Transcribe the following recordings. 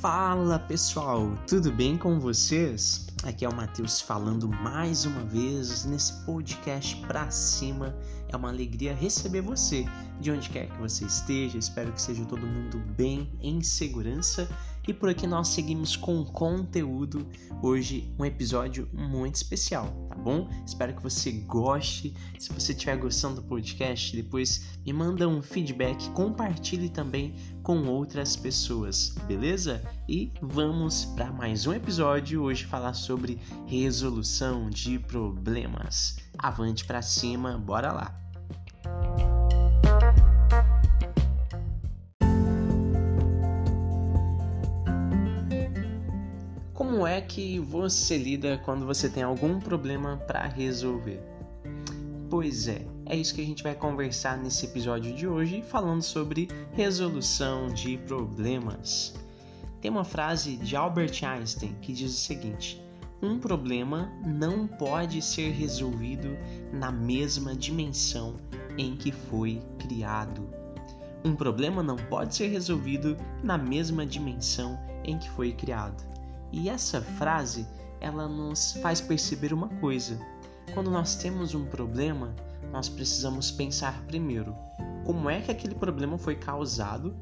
Fala pessoal, tudo bem com vocês? Aqui é o Matheus falando mais uma vez nesse podcast pra cima. É uma alegria receber você de onde quer que você esteja. Espero que seja todo mundo bem, em segurança e por aqui nós seguimos com conteúdo. Hoje, um episódio muito especial, tá bom? Espero que você goste. Se você estiver gostando do podcast, depois me manda um feedback, compartilhe também com outras pessoas, beleza? E vamos para mais um episódio. Hoje falar sobre resolução de problemas. Avante para cima, bora lá! Como é que você lida quando você tem algum problema para resolver? Pois é, é isso que a gente vai conversar nesse episódio de hoje, falando sobre resolução de problemas. Tem uma frase de Albert Einstein que diz o seguinte: um problema não pode ser resolvido na mesma dimensão em que foi criado. Um problema não pode ser resolvido na mesma dimensão em que foi criado. E essa frase, ela nos faz perceber uma coisa. Quando nós temos um problema, nós precisamos pensar primeiro como é que aquele problema foi causado,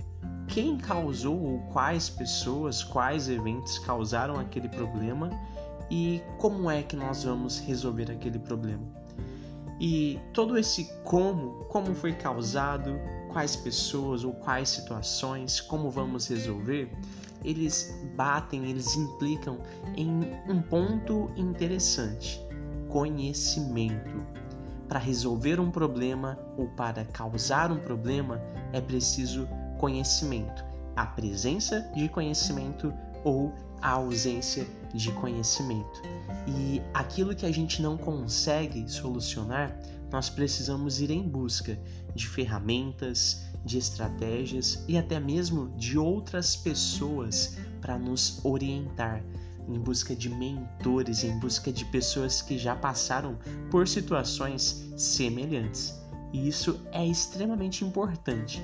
quem causou ou quais pessoas, quais eventos causaram aquele problema e como é que nós vamos resolver aquele problema. E todo esse como, como foi causado, quais pessoas ou quais situações, como vamos resolver, eles batem, eles implicam em um ponto interessante: conhecimento. Para resolver um problema ou para causar um problema é preciso conhecimento, a presença de conhecimento ou a ausência de conhecimento. E aquilo que a gente não consegue solucionar, nós precisamos ir em busca de ferramentas, de estratégias e até mesmo de outras pessoas para nos orientar, em busca de mentores, em busca de pessoas que já passaram por situações semelhantes. E isso é extremamente importante.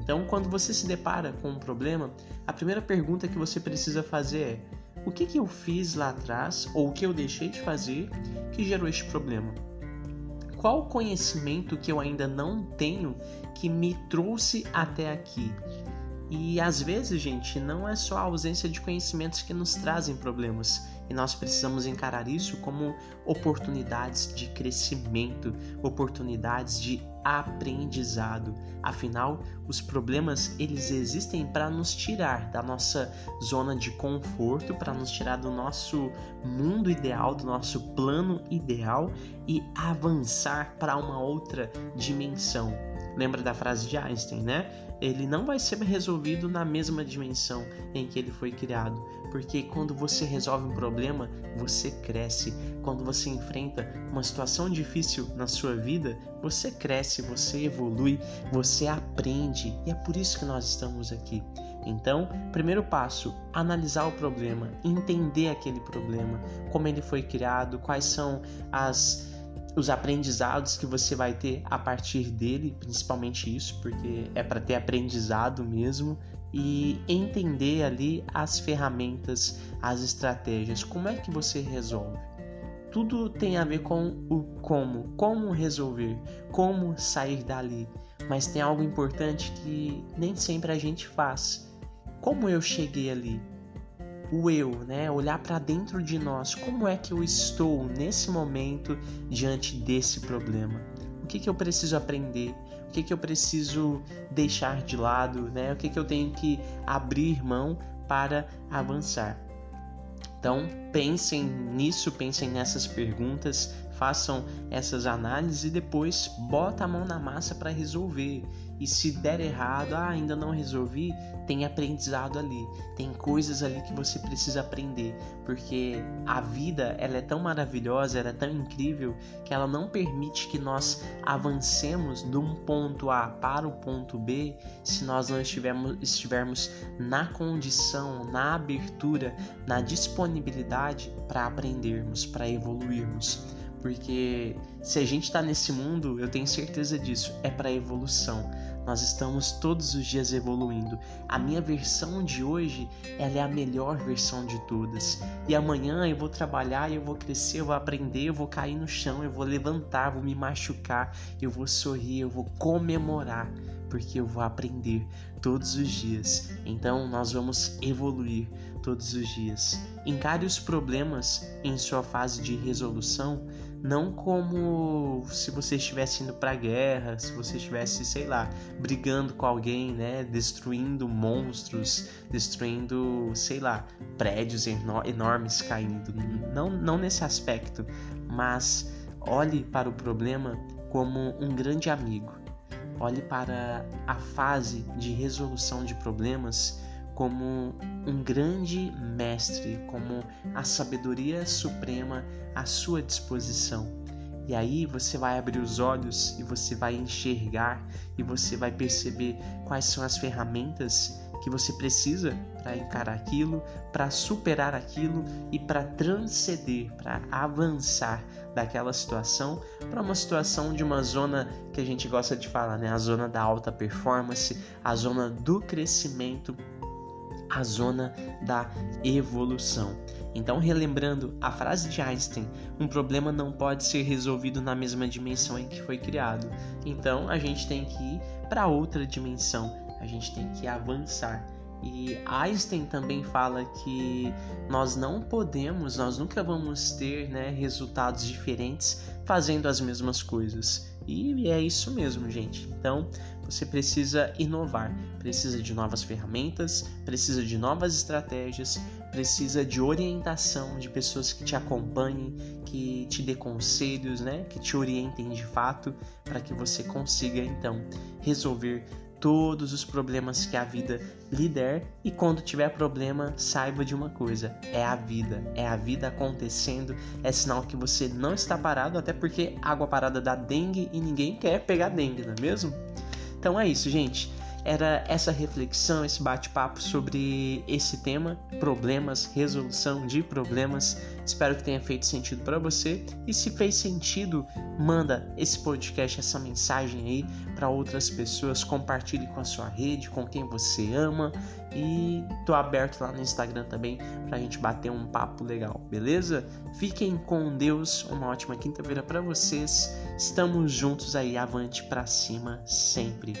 Então, quando você se depara com um problema, a primeira pergunta que você precisa fazer é: o que, que eu fiz lá atrás ou o que eu deixei de fazer que gerou este problema? Qual conhecimento que eu ainda não tenho que me trouxe até aqui. E às vezes, gente, não é só a ausência de conhecimentos que nos trazem problemas, e nós precisamos encarar isso como oportunidades de crescimento, oportunidades de aprendizado. Afinal, os problemas eles existem para nos tirar da nossa zona de conforto, para nos tirar do nosso mundo ideal, do nosso plano ideal e avançar para uma outra dimensão. Lembra da frase de Einstein, né? Ele não vai ser resolvido na mesma dimensão em que ele foi criado, porque quando você resolve um problema, você cresce. Quando você enfrenta uma situação difícil na sua vida, você cresce, você evolui, você aprende, e é por isso que nós estamos aqui. Então, primeiro passo, analisar o problema, entender aquele problema, como ele foi criado, quais são as os aprendizados que você vai ter a partir dele, principalmente isso, porque é para ter aprendizado mesmo e entender ali as ferramentas, as estratégias, como é que você resolve. Tudo tem a ver com o como, como resolver, como sair dali. Mas tem algo importante que nem sempre a gente faz. Como eu cheguei ali? o eu, né? Olhar para dentro de nós, como é que eu estou nesse momento diante desse problema? O que, que eu preciso aprender? O que, que eu preciso deixar de lado, né? O que, que eu tenho que abrir mão para avançar? Então, pensem nisso, pensem nessas perguntas, façam essas análises e depois bota a mão na massa para resolver. E se der errado, ah, ainda não resolvi, tem aprendizado ali, tem coisas ali que você precisa aprender, porque a vida ela é tão maravilhosa, ela é tão incrível que ela não permite que nós avancemos de um ponto A para o ponto B se nós não estivermos, estivermos na condição, na abertura, na disponibilidade para aprendermos, para evoluirmos. Porque se a gente está nesse mundo, eu tenho certeza disso, é para evolução Nós estamos todos os dias evoluindo. A minha versão de hoje, ela é a melhor versão de todas. E amanhã eu vou trabalhar, eu vou crescer, eu vou aprender, eu vou cair no chão, eu vou levantar, vou me machucar, eu vou sorrir, eu vou comemorar, porque eu vou aprender todos os dias. Então nós vamos evoluir todos os dias. Encare os problemas em sua fase de resolução não como se você estivesse indo para guerra, se você estivesse, sei lá, brigando com alguém, né, destruindo monstros, destruindo, sei lá, prédios enormes caindo. Não, não nesse aspecto, mas olhe para o problema como um grande amigo. Olhe para a fase de resolução de problemas como um grande mestre, como a sabedoria suprema à sua disposição. E aí você vai abrir os olhos e você vai enxergar e você vai perceber quais são as ferramentas que você precisa para encarar aquilo, para superar aquilo e para transcender, para avançar daquela situação para uma situação de uma zona que a gente gosta de falar, né? A zona da alta performance, a zona do crescimento a zona da evolução. Então, relembrando a frase de Einstein, um problema não pode ser resolvido na mesma dimensão em que foi criado. Então, a gente tem que ir para outra dimensão, a gente tem que avançar. E Einstein também fala que nós não podemos, nós nunca vamos ter né, resultados diferentes fazendo as mesmas coisas. E é isso mesmo, gente. Então, você precisa inovar, precisa de novas ferramentas, precisa de novas estratégias, precisa de orientação de pessoas que te acompanhem, que te dê conselhos, né, que te orientem de fato, para que você consiga então resolver todos os problemas que a vida lhe der e quando tiver problema, saiba de uma coisa: é a vida, é a vida acontecendo, é sinal que você não está parado, até porque água parada dá dengue e ninguém quer pegar dengue, não é mesmo? Então é isso, gente. Era essa reflexão, esse bate-papo sobre esse tema, problemas, resolução de problemas. Espero que tenha feito sentido para você. E se fez sentido, manda esse podcast, essa mensagem aí para outras pessoas, compartilhe com a sua rede, com quem você ama. E tô aberto lá no Instagram também pra gente bater um papo legal, beleza? Fiquem com Deus, uma ótima quinta-feira para vocês. Estamos juntos aí, avante para cima sempre.